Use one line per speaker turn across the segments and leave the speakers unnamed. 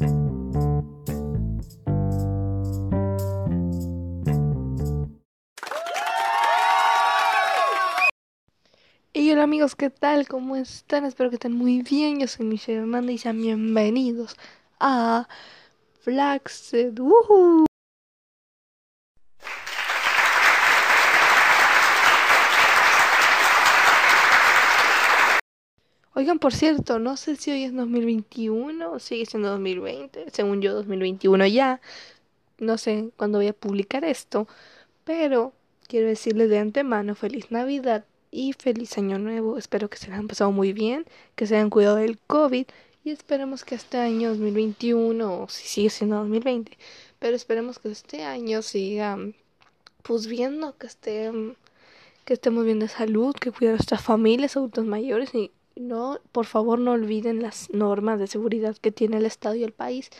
Y hola amigos, ¿qué tal? ¿Cómo están? Espero que estén muy bien. Yo soy Michelle Hernández y sean bienvenidos a Flaxed. ¡Woohoo! Oigan, por cierto, no sé si hoy es 2021 o sigue siendo 2020. Según yo, 2021 ya. No sé cuándo voy a publicar esto. Pero quiero decirles de antemano feliz Navidad y feliz año nuevo. Espero que se la hayan pasado muy bien, que se hayan cuidado del COVID y esperemos que este año 2021, o si sigue siendo 2020, pero esperemos que este año siga pues viendo que esté que estemos bien de salud, que cuiden a nuestras familias, adultos mayores y no, por favor no olviden las normas de seguridad que tiene el Estado y el país.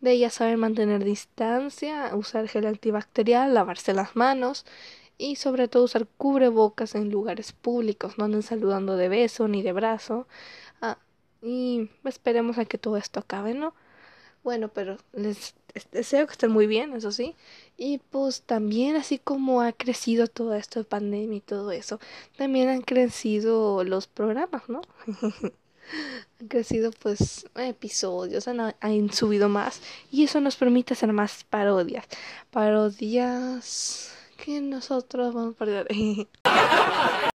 De ellas saber mantener distancia, usar gel antibacterial, lavarse las manos y sobre todo usar cubrebocas en lugares públicos, no anden saludando de beso ni de brazo. Ah, y esperemos a que todo esto acabe, ¿no? Bueno, pero les deseo que estén muy bien, eso sí. Y pues también así como ha crecido todo esto de pandemia y todo eso, también han crecido los programas, ¿no? han crecido pues episodios, han, han, subido más y eso nos permite hacer más parodias. Parodias que nosotros vamos a perder.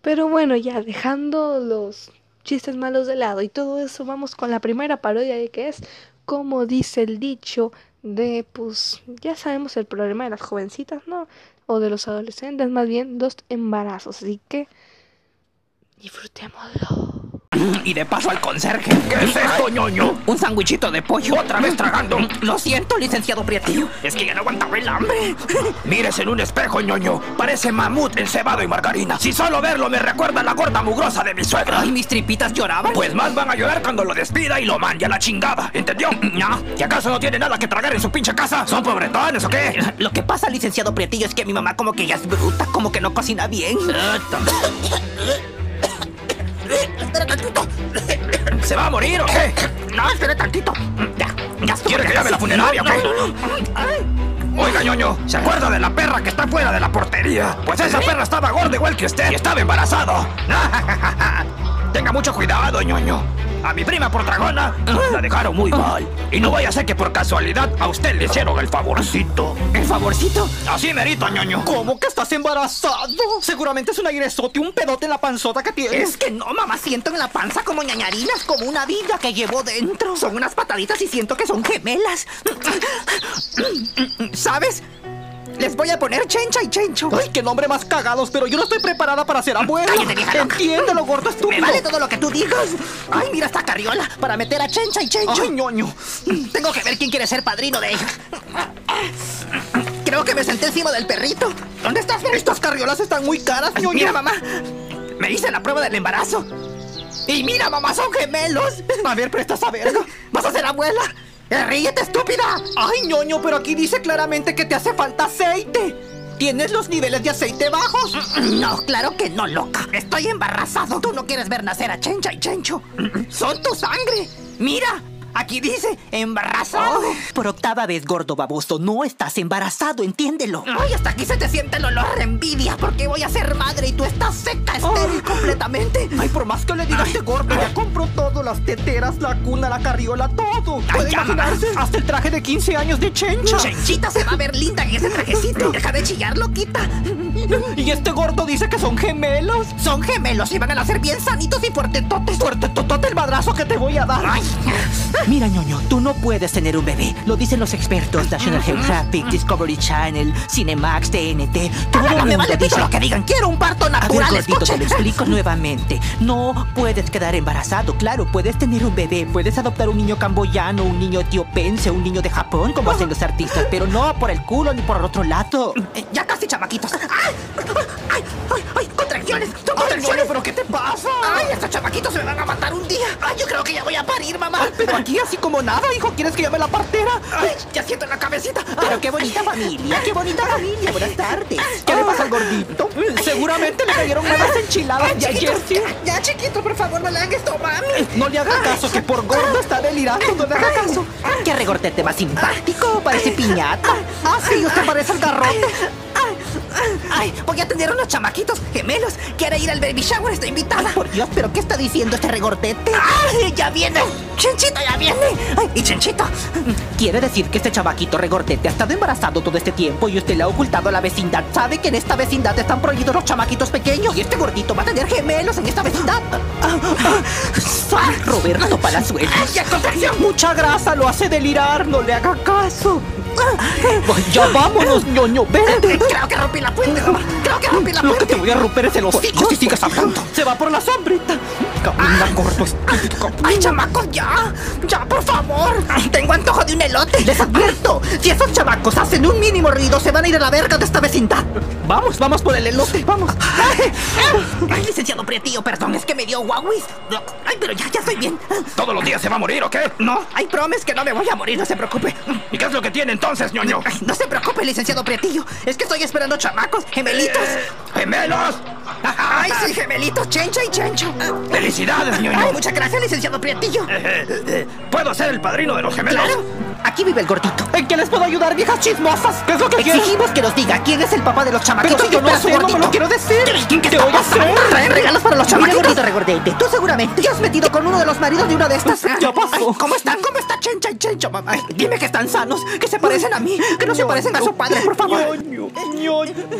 Pero bueno, ya dejando los chistes malos de lado y todo eso, vamos con la primera parodia que es como dice el dicho de, pues, ya sabemos el problema de las jovencitas, ¿no? O de los adolescentes, más bien, dos embarazos. Así que, disfrutémoslo.
Y de paso al conserje.
¿Qué es esto, ñoño?
Un sándwichito de pollo.
¿Otra vez tragando?
Lo siento, licenciado Prietillo. Es que ya no aguantaba el hambre.
Mires en un espejo, ñoño. Parece mamut encebado y margarina. Si solo verlo me recuerda a la gorda mugrosa de mi suegra.
Ay, mis tripitas lloraban.
Pues más van a llorar cuando lo despida y lo mande a la chingada. ¿Entendió?
No.
¿Que acaso no tiene nada que tragar en su pinche casa? ¿Son pobretones o qué?
Lo que pasa, licenciado Prietillo, es que mi mamá como que ya es bruta, como que no cocina bien.
Espera tantito. ¿Se va a morir o qué?
No, espere tantito. Ya, ya.
¿Quiere que llame a la funeraria o qué? Oiga, ñoño, ¿se acuerda de la perra que está fuera de la portería? Pues esa perra estaba gorda igual que usted y estaba embarazado. Tenga mucho cuidado, ñoño. A mi prima por dragona la dejaron muy mal. Y no vaya a ser que por casualidad a usted le hicieron el favorcito.
¿El favorcito?
Así merito, ñoño.
¿Cómo que estás embarazado? Seguramente es un airesote, un pedote en la panzota que tienes. Es que no, mamá, siento en la panza como ñañarinas, como una vida que llevo dentro. Son unas pataditas y siento que son gemelas. ¿Sabes? Les voy a poner Chencha y Chencho. Ay, qué nombre más cagados, pero yo no estoy preparada para ser abuela. Cállate, vieja loca. Entiéndelo, gordo estúpido. Me vale todo lo que tú digas. Ay, mira esta carriola para meter a Chencha y Chencho. Ay, ñoño. Tengo que ver quién quiere ser padrino de ella. Creo que me senté encima del perrito. ¿Dónde estás? Estas carriolas están muy caras, ñoño. Mira, mamá. Me hice la prueba del embarazo. Y mira, mamá, son gemelos. A ver, presta esa verga. ¿Vas a ser abuela? ¡Ríete, estúpida! ¡Ay, ñoño! Pero aquí dice claramente que te hace falta aceite. ¿Tienes los niveles de aceite bajos? No, claro que no, loca. Estoy embarazado. Tú no quieres ver nacer a Chencha y Chencho. Son tu sangre. Mira, Aquí dice embarazado. por octava vez, gordo baboso, no estás embarazado, entiéndelo. Ay, hasta aquí se te siente el olor de envidia porque voy a ser madre y tú estás seca, estéril completamente. Ay, por más que le digas este gordo, ya compró todo, las teteras, la cuna, la carriola, todo. ¿Puede imaginarse? Hasta el traje de 15 años de Chencha. Chenchita se va a ver linda en ese trajecito. Deja de chillar, loquita. Y este gordo dice que son gemelos. Son gemelos y van a nacer bien sanitos y fuertetotes. Fuertetotote el madrazo que te voy a dar. Ay. Mira, ñoño, tú no puedes tener un bebé. Lo dicen los expertos National Geographic, Discovery Channel, Cinemax, TNT. Todo el mundo vale dice lo que digan. Quiero un parto natural. A ver, gordito, te lo explico nuevamente. No puedes quedar embarazado. Claro, puedes tener un bebé. Puedes adoptar un niño camboyano, un niño etiopense, un niño de Japón, como hacen los artistas. Pero no por el culo ni por el otro lado. Ya casi, chamaquitos. ¡Ay! ¡Ay! ¡Ay! ¡Ay! contenciones! ¡Son!
Ñoño, ¿pero qué te pasa?
¡Ay, estos chamaquitos me van a matar un día! ¡Ay, yo creo que ya voy a parir, mamá!
Ay, pero aquí así como nada, hijo, ¿quieres que llame la partera?
¡Ay, ya siento en la cabecita!
Pero qué bonita familia, qué bonita familia. Buenas tardes. ¿Qué le pasa al gordito? Seguramente le cayeron malas enchiladas de ayer, sí.
Ya, chiquito, por favor, no le hagas esto, mami.
No le haga caso, que por gordo está delirando, no le haga caso. Qué regordete más simpático, parece piñata. Ah, sí, usted parece el garrote.
Ay, voy a tener unos chamaquitos gemelos. Quiere ir al baby shower, está invitada.
Por Dios, ¿pero qué está diciendo este regordete?
¡Ay, ya viene! ¡Chenchito ya viene! Ay, y Chenchito,
Quiere decir que este chavaquito regordete ha estado embarazado todo este tiempo y usted le ha ocultado a la vecindad. ¿Sabe que en esta vecindad están prohibidos los chamaquitos pequeños? Y este gordito va a tener gemelos en esta vecindad. ¡Ay, Roberto Palazuelos!
¡Ay, ya!
Mucha grasa lo hace delirar, no le haga caso. Ya vámonos, ñoño, vente.
Creo que rompí la puente, mamá. Creo que rompí la
Lo que te voy a romper es el hocico si sigues hablando. Se va por la sombrita. Camina, gordo estúpido.
¡Ay, chamacos, ya! ¡Ya, por favor! Tengo antojo de un elote.
Les advierto, si esos chamacos hacen un mínimo ruido, se van a ir a la verga de esta vecindad. Vamos, vamos por el elote, vamos.
Ay, licenciado Prietillo, perdón, es que me dio guauis. Ay, pero ya, ya estoy bien.
¿Todos los días se va a morir o qué?
No, hay promes que no me voy a morir, no se preocupe.
¿Y qué es lo que tiene entonces, ñoño?
Ay, no se preocupe, licenciado Prietillo. Es que estoy esperando chamacos, gemelitos.
¡Gemelos!
Ay, sí, gemelitos, chencha y chencho.
¡Felicidades,
Ay,
ñoño!
muchas gracias, licenciado Prietillo.
¿Puedo ser el padrino de los gemelos?
Claro.
Aquí vive el gordito. ¿En qué les puedo ayudar, viejas chismosas? ¿Qué es lo que Exigimos que nos diga quién es el papá de los chamaquitos.
Pero
yo no sé, no me lo quiero decir.
¿Qué
¿Qué
está
voy a hacer?
¿Traen regalos para los
Mira,
chamaquitos?
gordito regordete, tú seguramente ya has metido con uno de los maridos de una de estas. Ya pasó.
Ay, ¿Cómo están? ¿Cómo está Chencha y Chencho, mamá? Ay, dime que están sanos, que se parecen a mí, que no se parecen a su padre, por favor.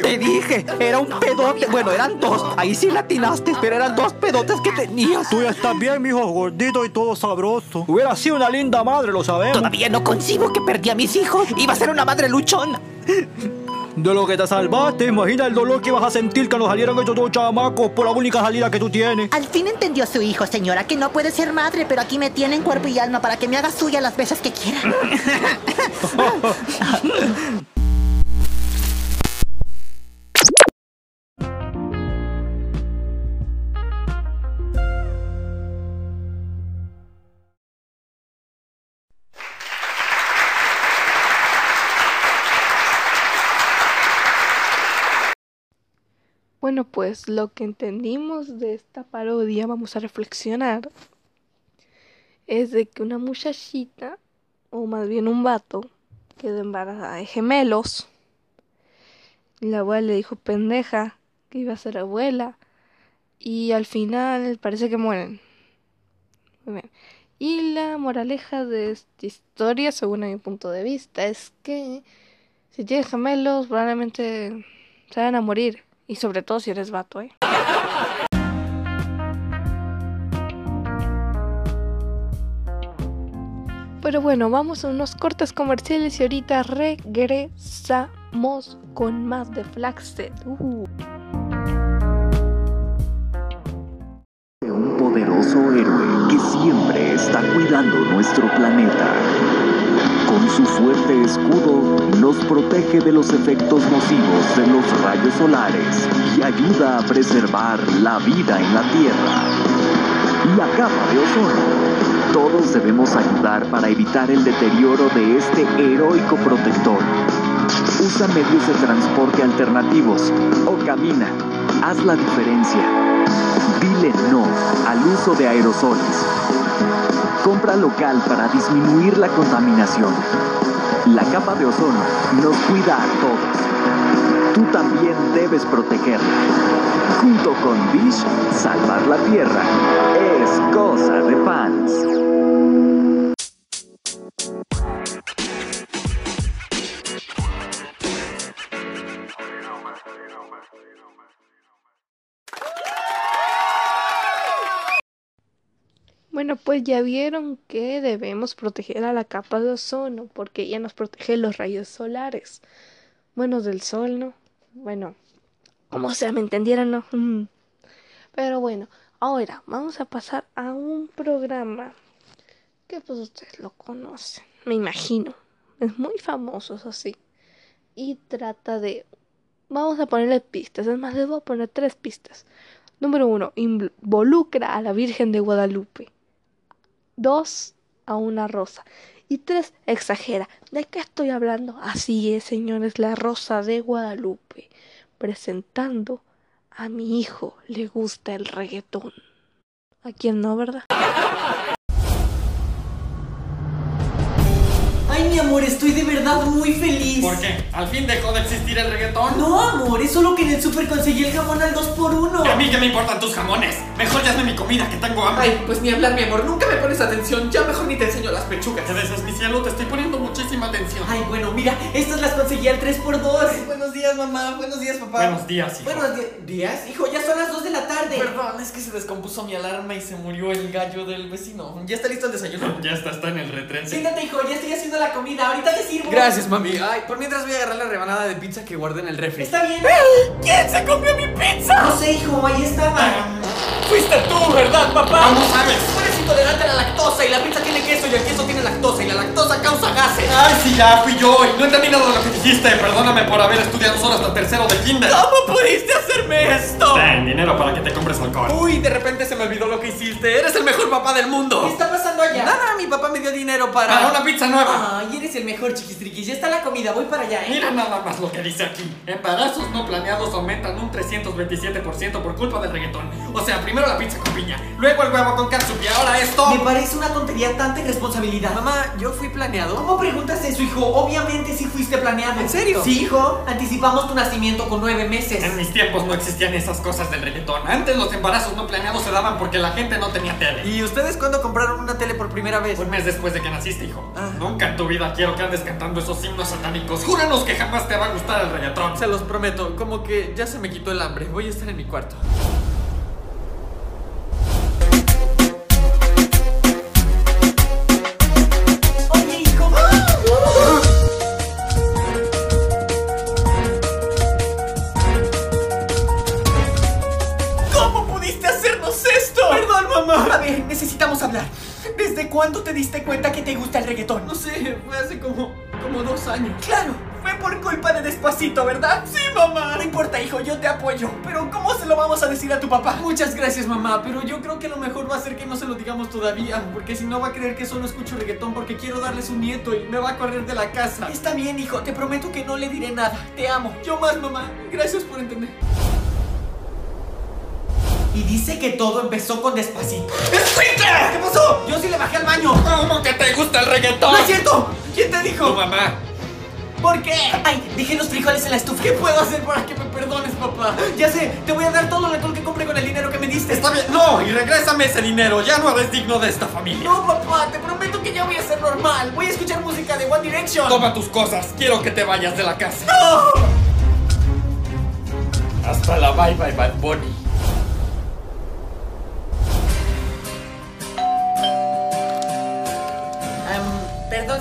Te dije, era un pedote. Bueno, eran dos. Ahí sí latinaste, pero eran dos pedotes que tenías.
Tú ya estás bien, mijo, gordito y todo sabroso. Hubiera sido una linda madre, lo sabemos.
Todavía no concibo que perdí a mis hijos. Iba a ser una madre luchona.
De lo que te salvaste, imagina el dolor que ibas a sentir cuando salieran esos dos chamacos por la única salida que tú tienes.
Al fin entendió su hijo, señora, que no puede ser madre, pero aquí me tiene en cuerpo y alma para que me haga suya las veces que quiera.
Bueno, pues lo que entendimos de esta parodia, vamos a reflexionar, es de que una muchachita, o más bien un vato, quedó embarazada de gemelos. La abuela le dijo pendeja que iba a ser abuela. Y al final parece que mueren. Muy bien. Y la moraleja de esta historia, según mi punto de vista, es que si tienes gemelos, probablemente se van a morir. Y sobre todo si eres vato, ¿eh? Pero bueno, vamos a unos cortes comerciales y ahorita regresamos con más de Flaxet. Uh.
Un poderoso héroe que siempre está cuidando nuestro planeta. Con su fuerte escudo nos protege de los efectos nocivos de los rayos solares y ayuda a preservar la vida en la Tierra. La capa de ozono. Todos debemos ayudar para evitar el deterioro de este heroico protector. Usa medios de transporte alternativos o camina. Haz la diferencia. Dile no al uso de aerosoles. Compra local para disminuir la contaminación. La capa de ozono nos cuida a todos. Tú también debes protegerla. Junto con Bish, salvar la Tierra es cosa de fans.
Bueno, pues ya vieron que debemos proteger a la capa de ozono porque ella nos protege los rayos solares. Bueno, del sol, ¿no? Bueno, como sea, me entendieron, ¿no? Pero bueno, ahora vamos a pasar a un programa que pues ustedes lo conocen, me imagino. Es muy famoso, eso sí. Y trata de vamos a ponerle pistas. Es más, les voy a poner tres pistas. Número uno, involucra a la Virgen de Guadalupe. Dos, a una rosa. Y tres, exagera. ¿De qué estoy hablando? Así es, señores, la rosa de Guadalupe. Presentando a mi hijo le gusta el reggaetón. ¿A quién no, verdad?
Mi amor, estoy de verdad muy feliz.
¿Por qué? ¿Al fin dejó de existir el reggaetón?
No, amor, es solo que en el súper conseguí el jamón al 2x1.
¿Y a mí qué me importan tus jamones? Mejor ya hazme mi comida, que tengo hambre.
Ay, pues ni hablar, mi amor. Nunca me pones atención. Ya mejor ni te enseño las pechugas.
¿Qué veces, mi cielo? Te estoy poniendo muchísima atención.
Ay, bueno, mira, estas las conseguí al 3x2.
buenos días, mamá. Buenos días, papá.
Buenos días, hijo.
Buenos días, hijo, ya son las 2 de la tarde.
Perdón, es que se descompuso mi alarma y se murió el gallo del vecino. ¿Ya está listo el desayuno?
Ya está, está en el retrete.
Siéntate, hijo, ya estoy haciendo la comida. Ahorita te sirvo.
Gracias, mami. Ay, por mientras voy a agarrar la rebanada de pizza que guardé en el refri.
Está bien.
¿Quién se comió mi pizza?
No sé, hijo, ahí estaba.
Fuiste tú, ¿verdad, papá?
¿Cómo sabes?
Intolerante a la lactosa y la pizza tiene queso y el queso tiene lactosa y la lactosa causa gases.
Ay, sí, ya fui yo y no entendí nada de lo que dijiste. Perdóname por haber estudiado solo hasta tercero de kinder.
¿Cómo pudiste hacerme esto?
Ten dinero para que te compres alcohol.
Uy, de repente se me olvidó lo que hiciste. Eres el mejor papá del mundo.
¿Qué está pasando allá?
Nada, mi papá me dio dinero para.
Para una pizza nueva.
Ay, eres el mejor, chiquistriquis. Ya está la comida, voy para allá, ¿eh?
Mira nada más lo que dice aquí. Embarazos no planeados aumentan un 327% por culpa del reggaetón. O sea, primero la pizza con piña, luego el huevo con catsup y ahora esto.
Me parece una tontería tanta irresponsabilidad.
Mamá, yo fui planeado.
¿Cómo preguntas eso, hijo? Obviamente sí fuiste planeado.
¿En serio?
Sí, hijo. Anticipamos tu nacimiento con nueve meses.
En mis tiempos no existían esas cosas del reggaetón. Antes los embarazos no planeados se daban porque la gente no tenía tele.
¿Y ustedes cuándo compraron una tele por primera vez?
Un mes después de que naciste, hijo.
Ah.
Nunca en tu vida quiero que andes cantando esos himnos satánicos. Júranos que jamás te va a gustar el reggaetón.
Se los prometo, como que ya se me quitó el hambre. Voy a estar en mi cuarto.
Ver, necesitamos hablar. ¿Desde cuándo te diste cuenta que te gusta el reggaetón?
No sé, fue hace como, como dos años.
Claro, fue por culpa de Despacito, ¿verdad? Sí, mamá. No importa, hijo, yo te apoyo. Pero ¿cómo se lo vamos a decir a tu papá?
Muchas gracias, mamá, pero yo creo que lo mejor va a ser que no se lo digamos todavía, porque si no va a creer que solo escucho reggaetón porque quiero darles un nieto y me va a correr de la casa.
Está bien, hijo, te prometo que no le diré nada. Te amo.
Yo más, mamá. Gracias por entender.
Y dice que todo empezó con Despacito.
¡Escuincle!
¿Qué pasó? Yo sí le bajé al baño.
¿Cómo que te gusta el reggaetón?
¡No es cierto! ¿Quién te
Tu
dijo?
mamá.
¿Por qué? Ay, dejé los frijoles en la estufa.
¿Qué puedo hacer para que me perdones, papá?
Ya sé, te voy a dar todo el alcohol que compré con el dinero que me diste.
Está bien. No, y regrésame ese dinero. Ya no eres digno de esta familia.
No, papá, te prometo que ya voy a ser normal. Voy a escuchar música de One Direction.
Toma tus cosas. Quiero que te vayas de la casa. Hasta la bye bye Bad Bunny.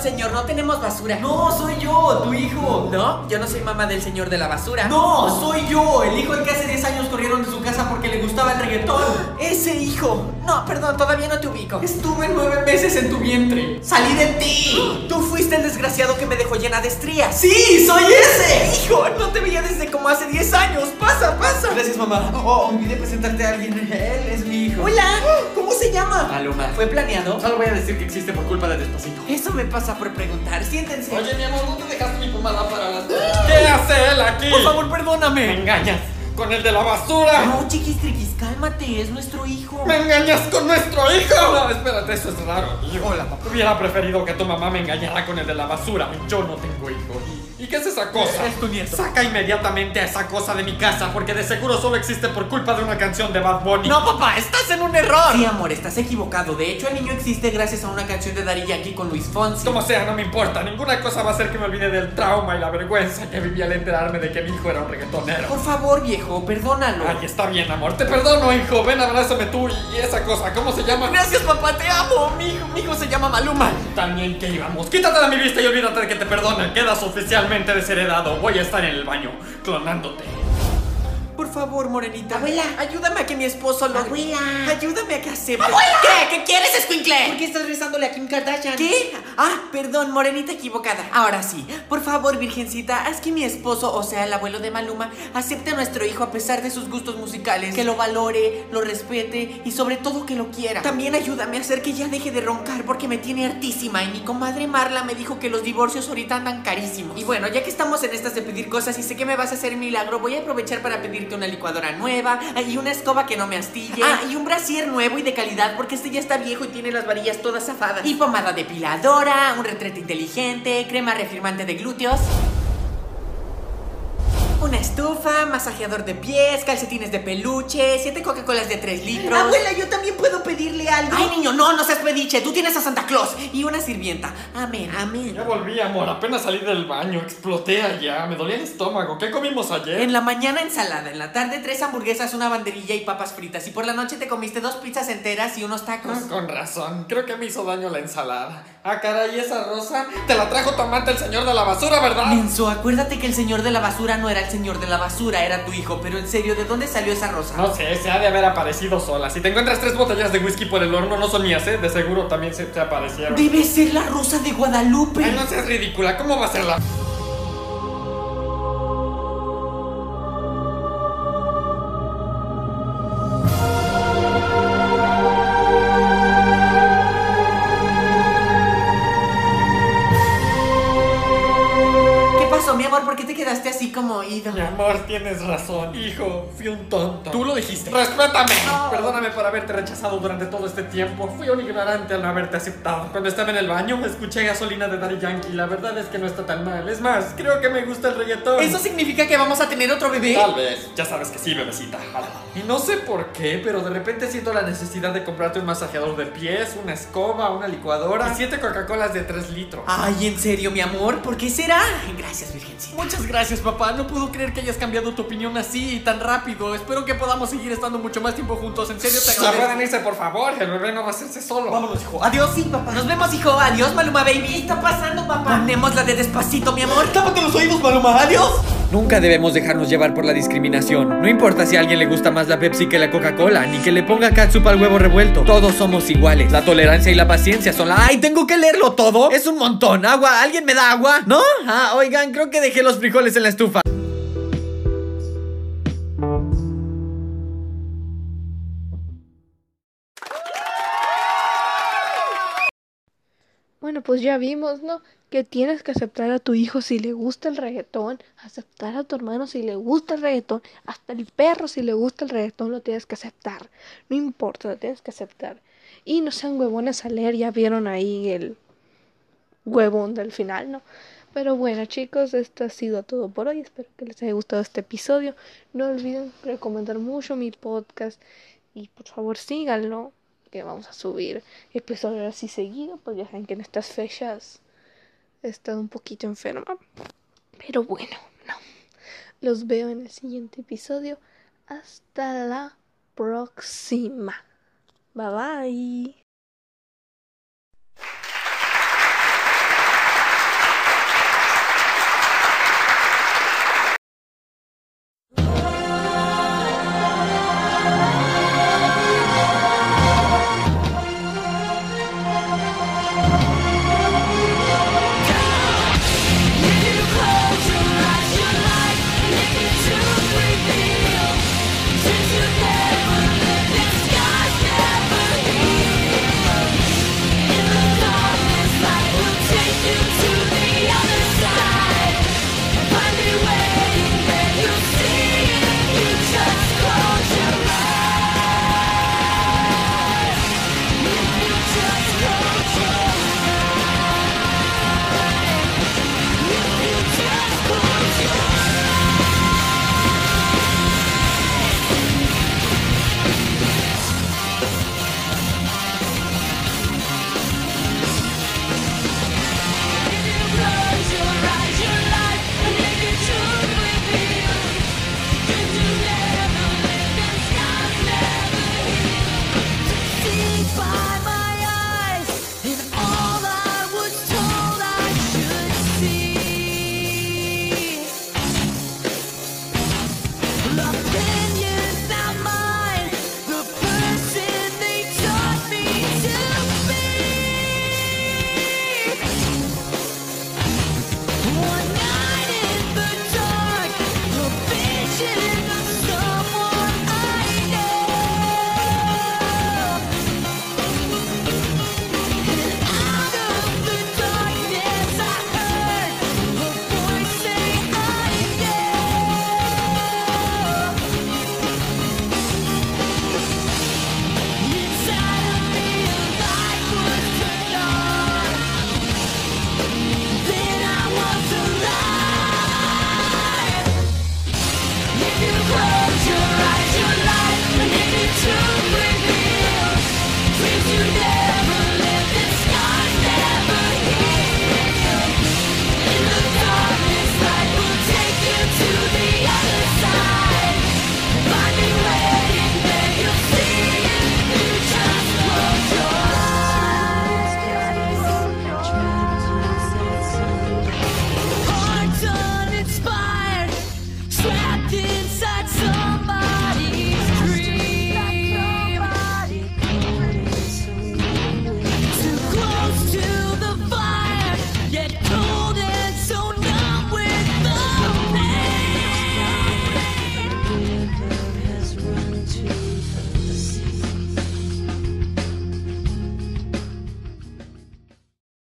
Perdón, señor, no tenemos basura.
No, soy yo, tu hijo.
No, yo no soy mamá del señor de la basura.
No, soy yo, el hijo del que hace 10 años corrieron de su casa porque le gustaba el reggaetón.
Ese hijo. No, perdón, todavía no te ubico.
Estuve nueve meses en tu vientre.
Salí de ti. Tú fuiste el desgraciado que me dejó llena de estrías.
¡Sí, soy ese!
Hijo, no te veía desde como hace 10 años. Pasa, pasa.
Gracias, mamá. Oh, olvidé presentarte a alguien. Él es mi hijo.
Hola, ¿cómo se llama?
Maluma.
¿Fue planeado?
Solo voy a decir que existe por culpa de Despacito.
Eso me pasa por preguntar. Siéntense.
Oye, mi amor, ¿dónde dejaste mi pomada para las... ¿Qué hace él aquí?
Por favor,
Me
perdóname.
engañas con el de la basura.
No, chiquistriquis, cálmate, es nuestro hijo.
¡Me engañas con nuestro hijo! No, espérate, eso es raro. Hijo, la papá hubiera preferido que tu mamá me engañara con el de la basura. Yo no tengo hijo. ¿Y, ¿y qué es esa cosa?
Es tu nieto.
Saca inmediatamente a esa cosa de mi casa, porque de seguro solo existe por culpa de una canción de Bad Bunny.
No, papá, estás en un error.
Sí, amor, estás equivocado. De hecho, el niño existe gracias a una canción de Daddy Yankee con Luis Fonsi.
Como sea, no me importa. Ninguna cosa va a hacer que me olvide del trauma y la vergüenza que viví al enterarme de que mi hijo era un reggaetonero.
Por favor, viejo, perdónalo.
Ay, está bien, amor. Te perdono, hijo. Ven, abrázame tú y esa cosa. ¿Cómo se llama?
Gracias, papá, te amo. Mi hijo, mi hijo se llama Maluma.
También que íbamos. Quítate de mi vista y olvídate de que te perdonen. Quedas oficialmente desheredado. Voy a estar en el baño clonándote.
Por favor, morenita.
Abuela.
Ayúdame a que mi esposo lo.
Abuela.
Ayúdame a que acepte.
¿Qué? ¿Qué quieres, escuincle?
¿Por qué estás rezándole a Kim Kardashian? ¿Qué? Ah, perdón, morenita equivocada. Ahora sí. Por favor, virgencita, haz que mi esposo, o sea, el abuelo de Maluma, acepte a nuestro hijo a pesar de sus gustos musicales. Que lo valore, lo respete y sobre todo que lo quiera. También ayúdame a hacer que ya deje de roncar porque me tiene hartísima. Y mi comadre Marla me dijo que los divorcios ahorita andan carísimos. Y bueno, ya que estamos en estas de pedir cosas y sé que me vas a hacer milagro, voy a aprovechar para una licuadora nueva y una escoba que no me astille. Ah, y un brasier nuevo y de calidad porque este ya está viejo y tiene las varillas todas zafadas. Y pomada depiladora, un retrete inteligente, crema reafirmante de glúteos. Una estufa, masajeador de pies, calcetines de peluche, siete Coca-Colas de 3 litros.
Abuela, yo también puedo pedirle algo.
Ay, niño, no, no seas pediche. Tú tienes a Santa Claus y una sirvienta. Amén.
Amén.
Ya volví, amor. Apenas salí del baño. Exploté allá. Me dolía el estómago. ¿Qué comimos ayer?
En la mañana ensalada, en la tarde tres hamburguesas, una banderilla y papas fritas. Y por la noche te comiste dos pizzas enteras y unos tacos.
Ah, con razón. Creo que me hizo daño la ensalada. Ah, caray, esa rosa te la trajo tu amante el señor de la basura, ¿verdad?
Menso, acuérdate que el señor de la basura no era el señor de la basura, era tu hijo. Pero en serio, ¿de dónde salió esa rosa?
No sé, se ha de haber aparecido sola. Si te encuentras tres botellas de whisky por el horno, no son mías, ¿eh? De seguro también se te aparecieron.
Debe ser la rosa de Guadalupe.
Ay, no seas ridícula. ¿Cómo va a ser la...?
Como oído?
Mi amor, tienes razón. Hijo, fui un tonto. Tú lo dijiste. ¡Respétame! Perdóname por haberte rechazado durante todo este tiempo. Fui un ignorante al no haberte aceptado. Cuando estaba en el baño, escuché gasolina de Daddy Yankee. La verdad es que no está tan mal. Es más, creo que me gusta el reggaetón.
¿Eso significa que vamos a tener otro bebé?
Tal vez. Ya sabes que sí, bebecita. Y no sé por qué, pero de repente siento la necesidad de comprarte un masajeador de pies, una escoba, una licuadora y siete Coca-Colas de 3 litros.
Ay, ¿en serio, mi amor? ¿Por qué será? Gracias, Virgencita.
Muchas gracias, papá. No puedo creer que hayas cambiado tu opinión así y tan rápido. Espero que podamos seguir estando mucho más tiempo juntos. En serio, te agradezco.
pueden
irse, por favor. El bebé no va a hacerse solo.
Vámonos, hijo. Adiós, sí, papá. Nos vemos, hijo. Adiós, Maluma Baby. ¿Qué está pasando, papá? Ponemos la de despacito, mi amor. Tápate los oídos, Maluma. Adiós.
Nunca debemos dejarnos llevar por la discriminación. No importa si a alguien le gusta más la Pepsi que la Coca-Cola, ni que le ponga catsup al huevo revuelto. Todos somos iguales. La tolerancia y la paciencia son la... ¡Ay, tengo que leerlo todo! Es un montón. ¿Agua? ¿Alguien me da agua? ¿No? Ah, oigan, creo que dejé los frijoles en la estufa.
Pues ya vimos, ¿no? Que tienes que aceptar a tu hijo si le gusta el reggaetón, aceptar a tu hermano si le gusta el reggaetón, hasta el perro si le gusta el reggaetón lo tienes que aceptar. No importa, lo tienes que aceptar. Y no sean huevones a leer, ya vieron ahí el huevón del final, ¿no? Pero bueno, chicos, esto ha sido todo por hoy. Espero que les haya gustado este episodio. No olviden recomendar mucho mi podcast y por favor síganlo que vamos a subir episodios así seguido, pues ya saben que en estas fechas he estado un poquito enferma. Pero bueno, no. Los veo en el siguiente episodio. Hasta la próxima. Bye bye.